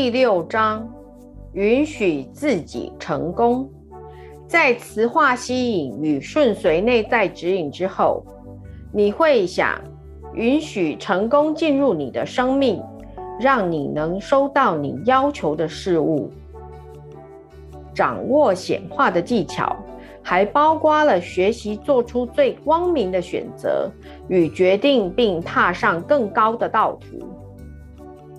第六章，允许自己成功。在磁化吸引与顺随内在指引之后，你会想允许成功进入你的生命，让你能收到你要求的事物。掌握显化的技巧，还包括了学习做出最光明的选择与决定，并踏上更高的道途。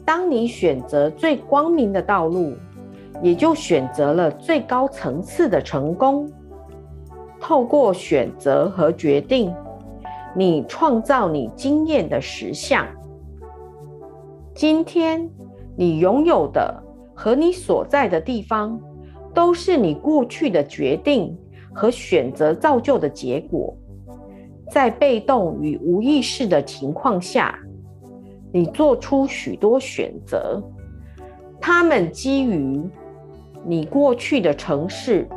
当你选择最光明的道路，也就选择了最高层次的成功。透过选择和决定，你创造你经验的实相。今天你拥有的和你所在的地方，都是你过去的决定和选择造就的结果。在被动与无意识的情况下。你做出许多选择，他们基于你过去的城市，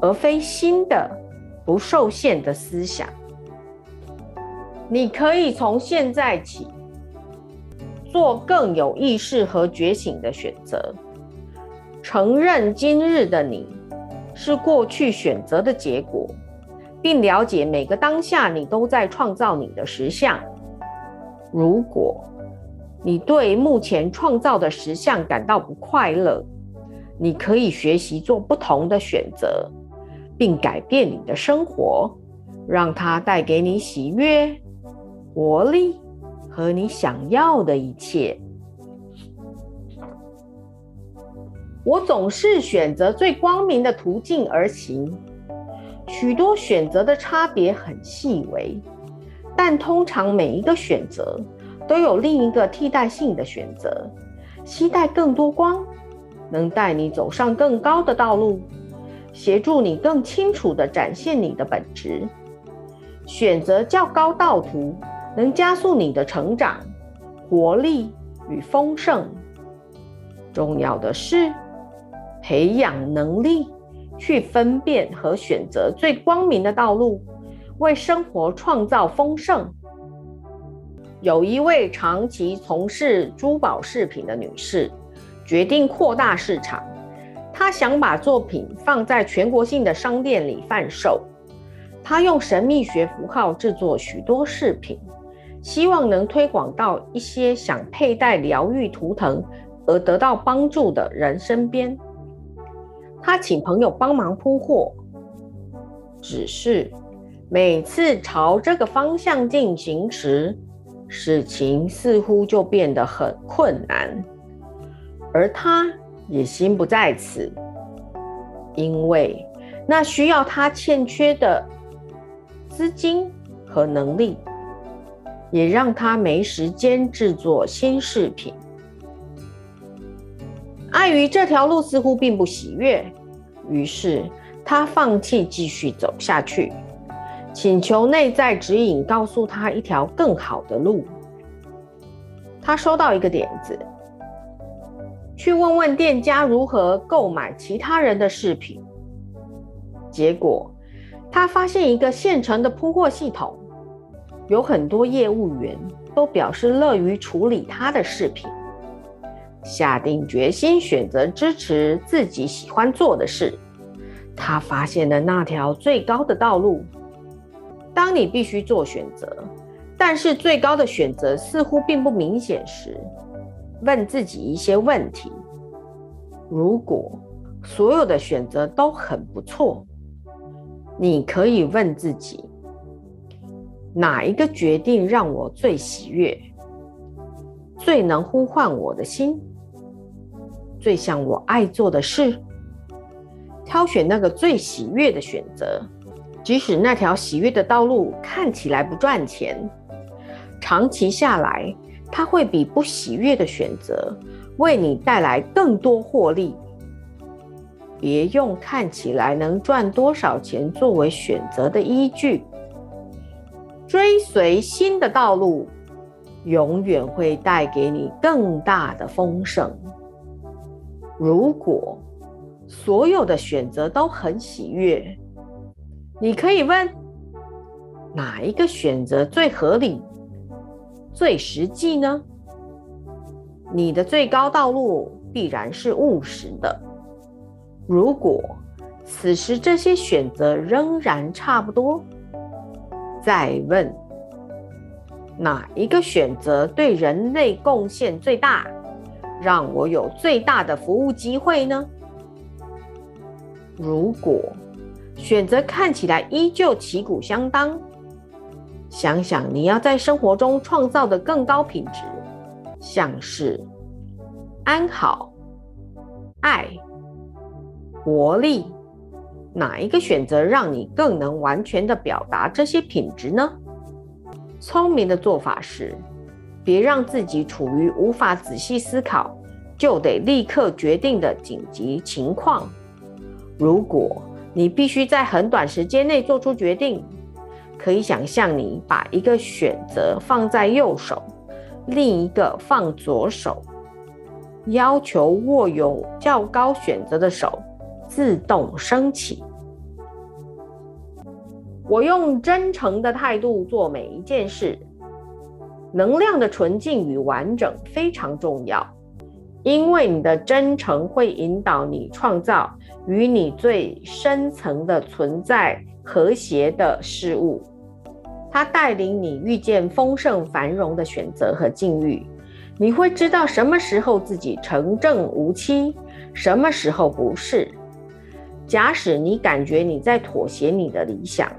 而非新的不受限的思想。你可以从现在起做更有意识和觉醒的选择，承认今日的你是过去选择的结果，并了解每个当下你都在创造你的实相。如果你对目前创造的实相感到不快乐，你可以学习做不同的选择，并改变你的生活，让它带给你喜悦、活力和你想要的一切。我总是选择最光明的途径而行，许多选择的差别很细微，但通常每一个选择。都有另一个替代性的选择，期待更多光，能带你走上更高的道路，协助你更清楚地展现你的本质。选择较高道途，能加速你的成长、活力与丰盛。重要的是，培养能力去分辨和选择最光明的道路，为生活创造丰盛。有一位长期从事珠宝饰品的女士，决定扩大市场。她想把作品放在全国性的商店里贩售。她用神秘学符号制作许多饰品，希望能推广到一些想佩戴疗愈图腾而得到帮助的人身边。她请朋友帮忙铺货，只是每次朝这个方向进行时，事情似乎就变得很困难，而他也心不在此，因为那需要他欠缺的资金和能力，也让他没时间制作新饰品。碍于这条路似乎并不喜悦，于是他放弃继续走下去。请求内在指引，告诉他一条更好的路。他收到一个点子，去问问店家如何购买其他人的饰品。结果，他发现一个现成的铺货系统，有很多业务员都表示乐于处理他的饰品。下定决心选择支持自己喜欢做的事，他发现了那条最高的道路。当你必须做选择，但是最高的选择似乎并不明显时，问自己一些问题：如果所有的选择都很不错，你可以问自己，哪一个决定让我最喜悦，最能呼唤我的心，最像我爱做的事？挑选那个最喜悦的选择。即使那条喜悦的道路看起来不赚钱，长期下来，它会比不喜悦的选择为你带来更多获利。别用看起来能赚多少钱作为选择的依据。追随新的道路，永远会带给你更大的丰盛。如果所有的选择都很喜悦，你可以问哪一个选择最合理、最实际呢？你的最高道路必然是务实的。如果此时这些选择仍然差不多，再问哪一个选择对人类贡献最大，让我有最大的服务机会呢？如果选择看起来依旧旗鼓相当，想想你要在生活中创造的更高品质，像是安好、爱。活力，哪一个选择让你更能完全的表达这些品质呢？聪明的做法是，别让自己处于无法仔细思考就得立刻决定的紧急情况。如果你必须在很短时间内做出决定，可以想象你把一个选择放在右手，另一个放左手，要求握有较高选择的手。自动升起。我用真诚的态度做每一件事。能量的纯净与完整非常重要，因为你的真诚会引导你创造与你最深层的存在和谐的事物。它带领你遇见丰盛繁荣的选择和境遇。你会知道什么时候自己成正无期，什么时候不是。假使你感觉你在妥协你的理想，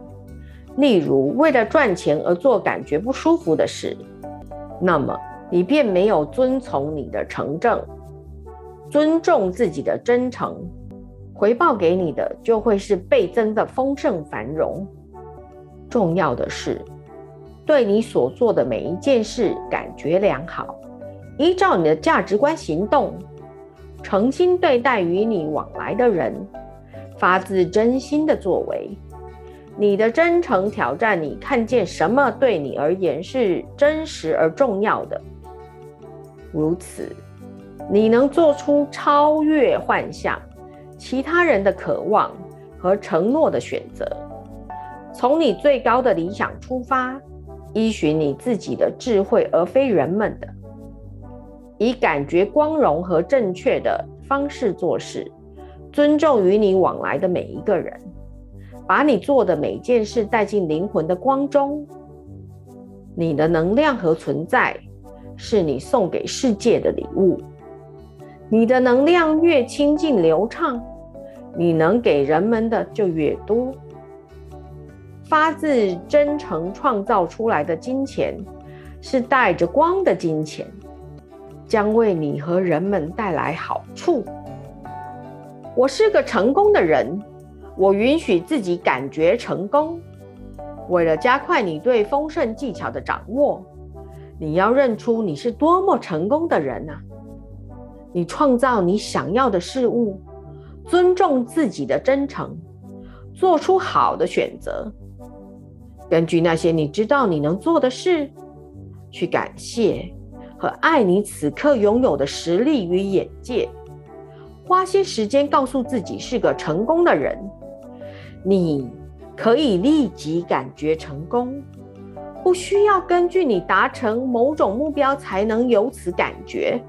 例如为了赚钱而做感觉不舒服的事，那么你便没有遵从你的诚正，尊重自己的真诚，回报给你的就会是倍增的丰盛繁荣。重要的是，对你所做的每一件事感觉良好，依照你的价值观行动，诚心对待与你往来的人。发自真心的作为，你的真诚挑战你看见什么对你而言是真实而重要的。如此，你能做出超越幻象、其他人的渴望和承诺的选择。从你最高的理想出发，依循你自己的智慧，而非人们的，以感觉光荣和正确的方式做事。尊重与你往来的每一个人，把你做的每件事带进灵魂的光中。你的能量和存在是你送给世界的礼物。你的能量越清净流畅，你能给人们的就越多。发自真诚创造出来的金钱，是带着光的金钱，将为你和人们带来好处。我是个成功的人，我允许自己感觉成功。为了加快你对丰盛技巧的掌握，你要认出你是多么成功的人啊！你创造你想要的事物，尊重自己的真诚，做出好的选择。根据那些你知道你能做的事，去感谢和爱你此刻拥有的实力与眼界。花些时间告诉自己是个成功的人，你可以立即感觉成功，不需要根据你达成某种目标才能有此感觉。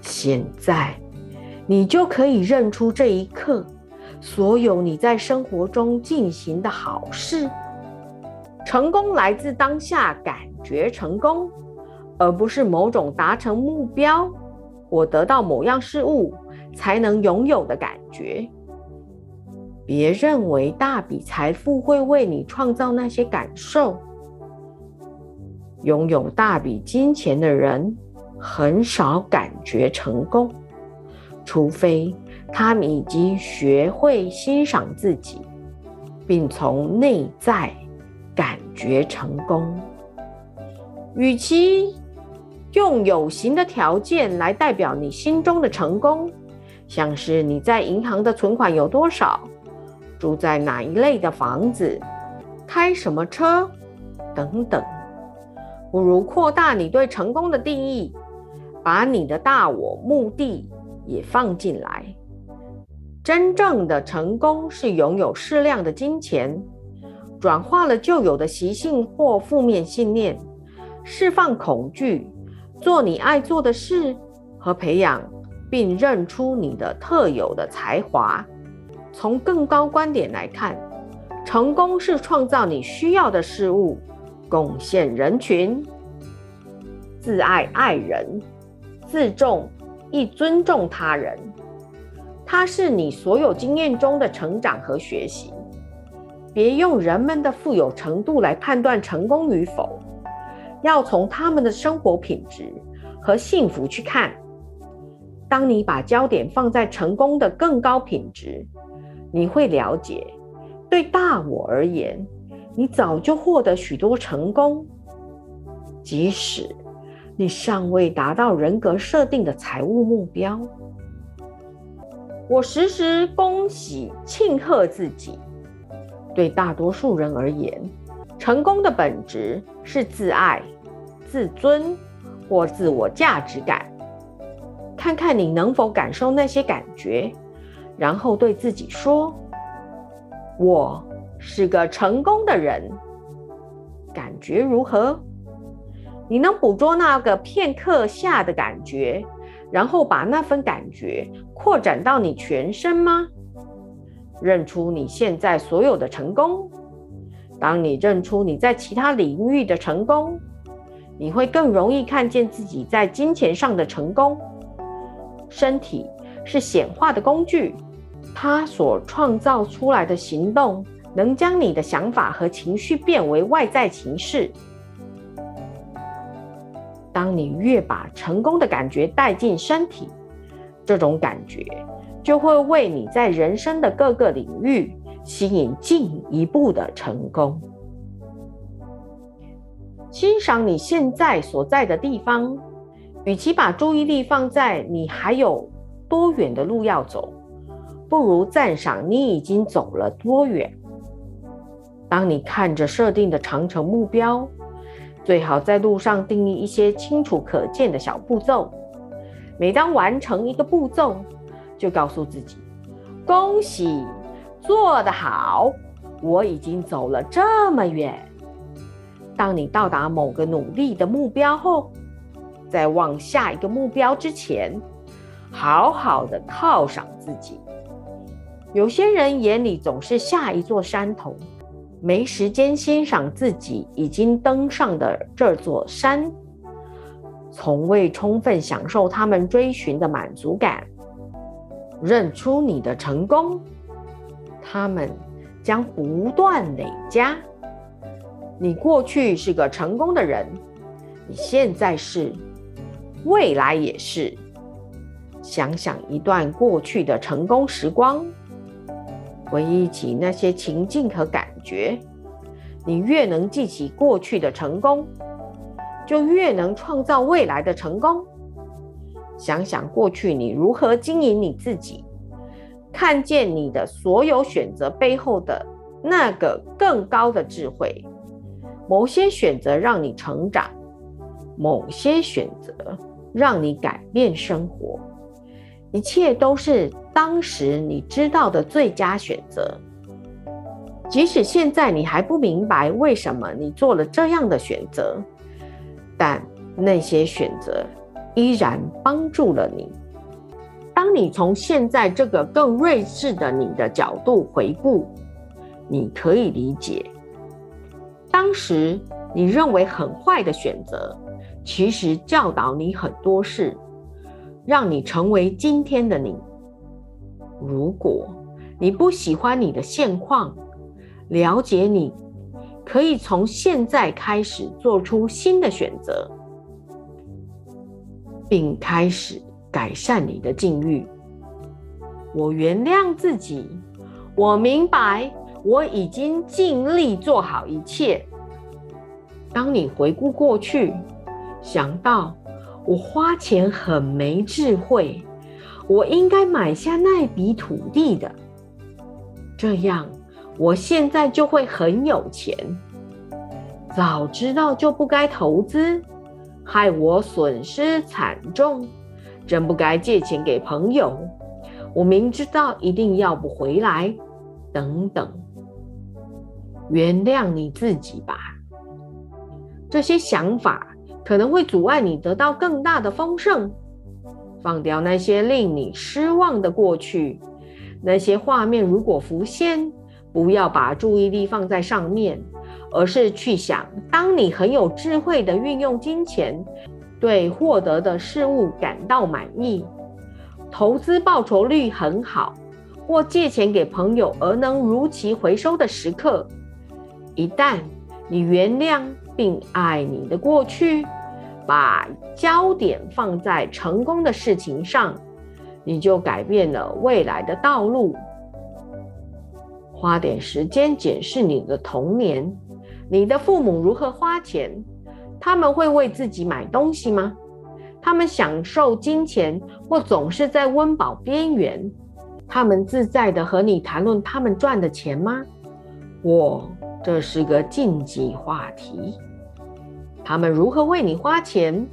现在，你就可以认出这一刻所有你在生活中进行的好事。成功来自当下感觉成功，而不是某种达成目标或得到某样事物。才能拥有的感觉。别认为大笔财富会为你创造那些感受。拥有大笔金钱的人很少感觉成功，除非他们已经学会欣赏自己，并从内在感觉成功。与其用有形的条件来代表你心中的成功。像是你在银行的存款有多少，住在哪一类的房子，开什么车，等等，不如扩大你对成功的定义，把你的大我目的也放进来。真正的成功是拥有适量的金钱，转化了旧有的习性或负面信念，释放恐惧，做你爱做的事和培养。并认出你的特有的才华。从更高观点来看，成功是创造你需要的事物，贡献人群。自爱爱人，自重亦尊重他人。它是你所有经验中的成长和学习。别用人们的富有程度来判断成功与否，要从他们的生活品质和幸福去看。当你把焦点放在成功的更高品质，你会了解，对大我而言，你早就获得许多成功，即使你尚未达到人格设定的财务目标。我时时恭喜庆贺自己。对大多数人而言，成功的本质是自爱、自尊或自我价值感。看看你能否感受那些感觉，然后对自己说：“我是个成功的人。”感觉如何？你能捕捉那个片刻下的感觉，然后把那份感觉扩展到你全身吗？认出你现在所有的成功。当你认出你在其他领域的成功，你会更容易看见自己在金钱上的成功。身体是显化的工具，它所创造出来的行动能将你的想法和情绪变为外在形式。当你越把成功的感觉带进身体，这种感觉。就会为你在人生的各个领域吸引进一步的成功。欣赏你现在所在的地方，与其把注意力放在你还有多远的路要走，不如赞赏你已经走了多远。当你看着设定的长程目标，最好在路上定义一些清楚可见的小步骤。每当完成一个步骤，就告诉自己：“恭喜，做得好！我已经走了这么远。”当你到达某个努力的目标后，在往下一个目标之前，好好的犒赏自己。有些人眼里总是下一座山头，没时间欣赏自己已经登上的这座山，从未充分享受他们追寻的满足感。认出你的成功，他们将不断累加。你过去是个成功的人，你现在是，未来也是。想想一段过去的成功时光，回忆起那些情境和感觉。你越能记起过去的成功，就越能创造未来的成功。想想过去你如何经营你自己，看见你的所有选择背后的那个更高的智慧。某些选择让你成长，某些选择让你改变生活，一切都是当时你知道的最佳选择。即使现在你还不明白为什么你做了这样的选择，但那些选择。依然帮助了你。当你从现在这个更睿智的你的角度回顾，你可以理解，当时你认为很坏的选择，其实教导你很多事，让你成为今天的你。如果你不喜欢你的现况，了解你，可以从现在开始做出新的选择。并开始改善你的境遇。我原谅自己，我明白我已经尽力做好一切。当你回顾过去，想到我花钱很没智慧，我应该买下那笔土地的，这样我现在就会很有钱。早知道就不该投资。害我损失惨重，真不该借钱给朋友。我明知道一定要不回来，等等。原谅你自己吧。这些想法可能会阻碍你得到更大的丰盛。放掉那些令你失望的过去，那些画面如果浮现，不要把注意力放在上面，而是去想，当你很有智慧的运用金钱，对获得的事物感到满意，投资报酬率很好，或借钱给朋友而能如期回收的时刻，一旦你原谅并爱你的过去。把焦点放在成功的事情上，你就改变了未来的道路。花点时间检视你的童年，你的父母如何花钱？他们会为自己买东西吗？他们享受金钱，或总是在温饱边缘？他们自在的和你谈论他们赚的钱吗？我这是个禁忌话题。他们如何为你花钱？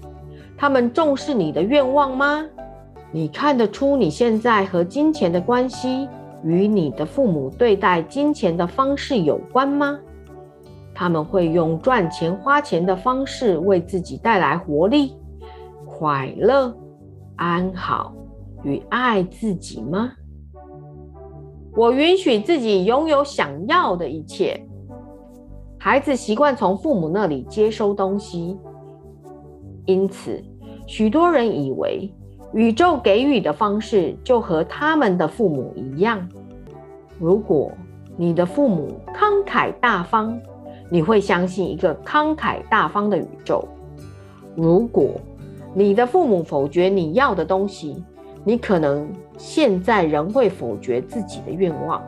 他们重视你的愿望吗？你看得出你现在和金钱的关系与你的父母对待金钱的方式有关吗？他们会用赚钱花钱的方式为自己带来活力、快乐、安好与爱自己吗？我允许自己拥有想要的一切。孩子习惯从父母那里接收东西，因此，许多人以为宇宙给予的方式就和他们的父母一样。如果你的父母慷慨大方，你会相信一个慷慨大方的宇宙；如果你的父母否决你要的东西，你可能现在仍会否决自己的愿望。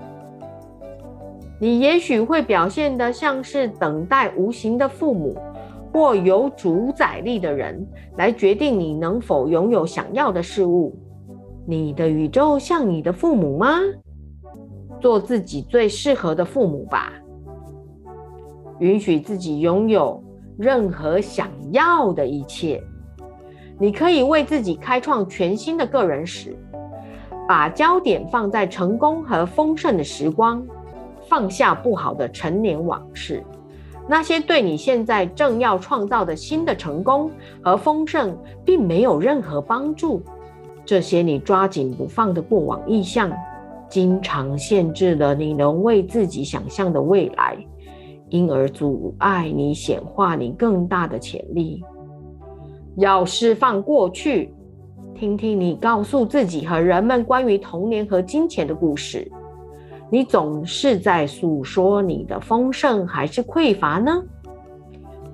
你也许会表现得像是等待无形的父母或有主宰力的人来决定你能否拥有想要的事物。你的宇宙像你的父母吗？做自己最适合的父母吧。允许自己拥有任何想要的一切。你可以为自己开创全新的个人史，把焦点放在成功和丰盛的时光。放下不好的陈年往事，那些对你现在正要创造的新的成功和丰盛，并没有任何帮助。这些你抓紧不放的过往意象，经常限制了你能为自己想象的未来，因而阻碍你显化你更大的潜力。要释放过去，听听你告诉自己和人们关于童年和金钱的故事。你总是在诉说你的丰盛还是匮乏呢？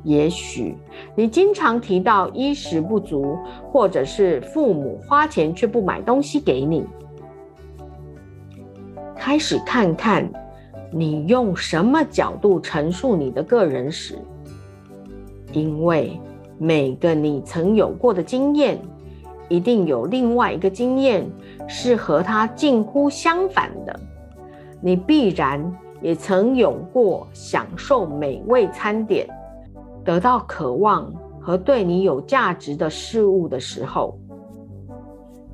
也许你经常提到衣食不足，或者是父母花钱却不买东西给你。开始看看你用什么角度陈述你的个人史，因为每个你曾有过的经验，一定有另外一个经验是和它近乎相反的。你必然也曾有过享受美味餐点、得到渴望和对你有价值的事物的时候。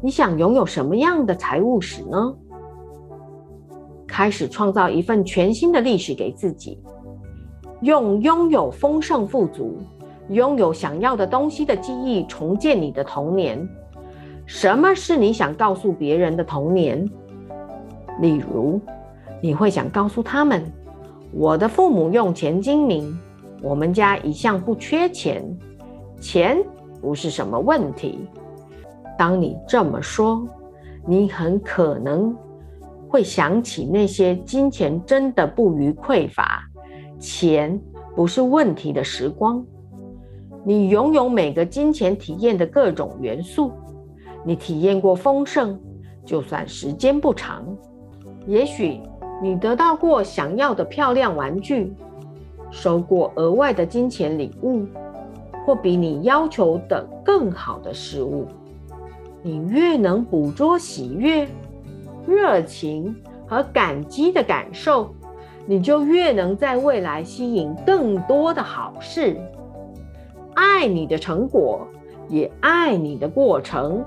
你想拥有什么样的财务史呢？开始创造一份全新的历史给自己，用拥有丰盛富足、拥有想要的东西的记忆重建你的童年。什么是你想告诉别人的童年？例如。你会想告诉他们，我的父母用钱精明，我们家一向不缺钱，钱不是什么问题。当你这么说，你很可能会想起那些金钱真的不予匮乏，钱不是问题的时光。你拥有每个金钱体验的各种元素，你体验过丰盛，就算时间不长，也许。你得到过想要的漂亮玩具，收过额外的金钱礼物，或比你要求的更好的事物。你越能捕捉喜悦、热情和感激的感受，你就越能在未来吸引更多的好事。爱你的成果，也爱你的过程。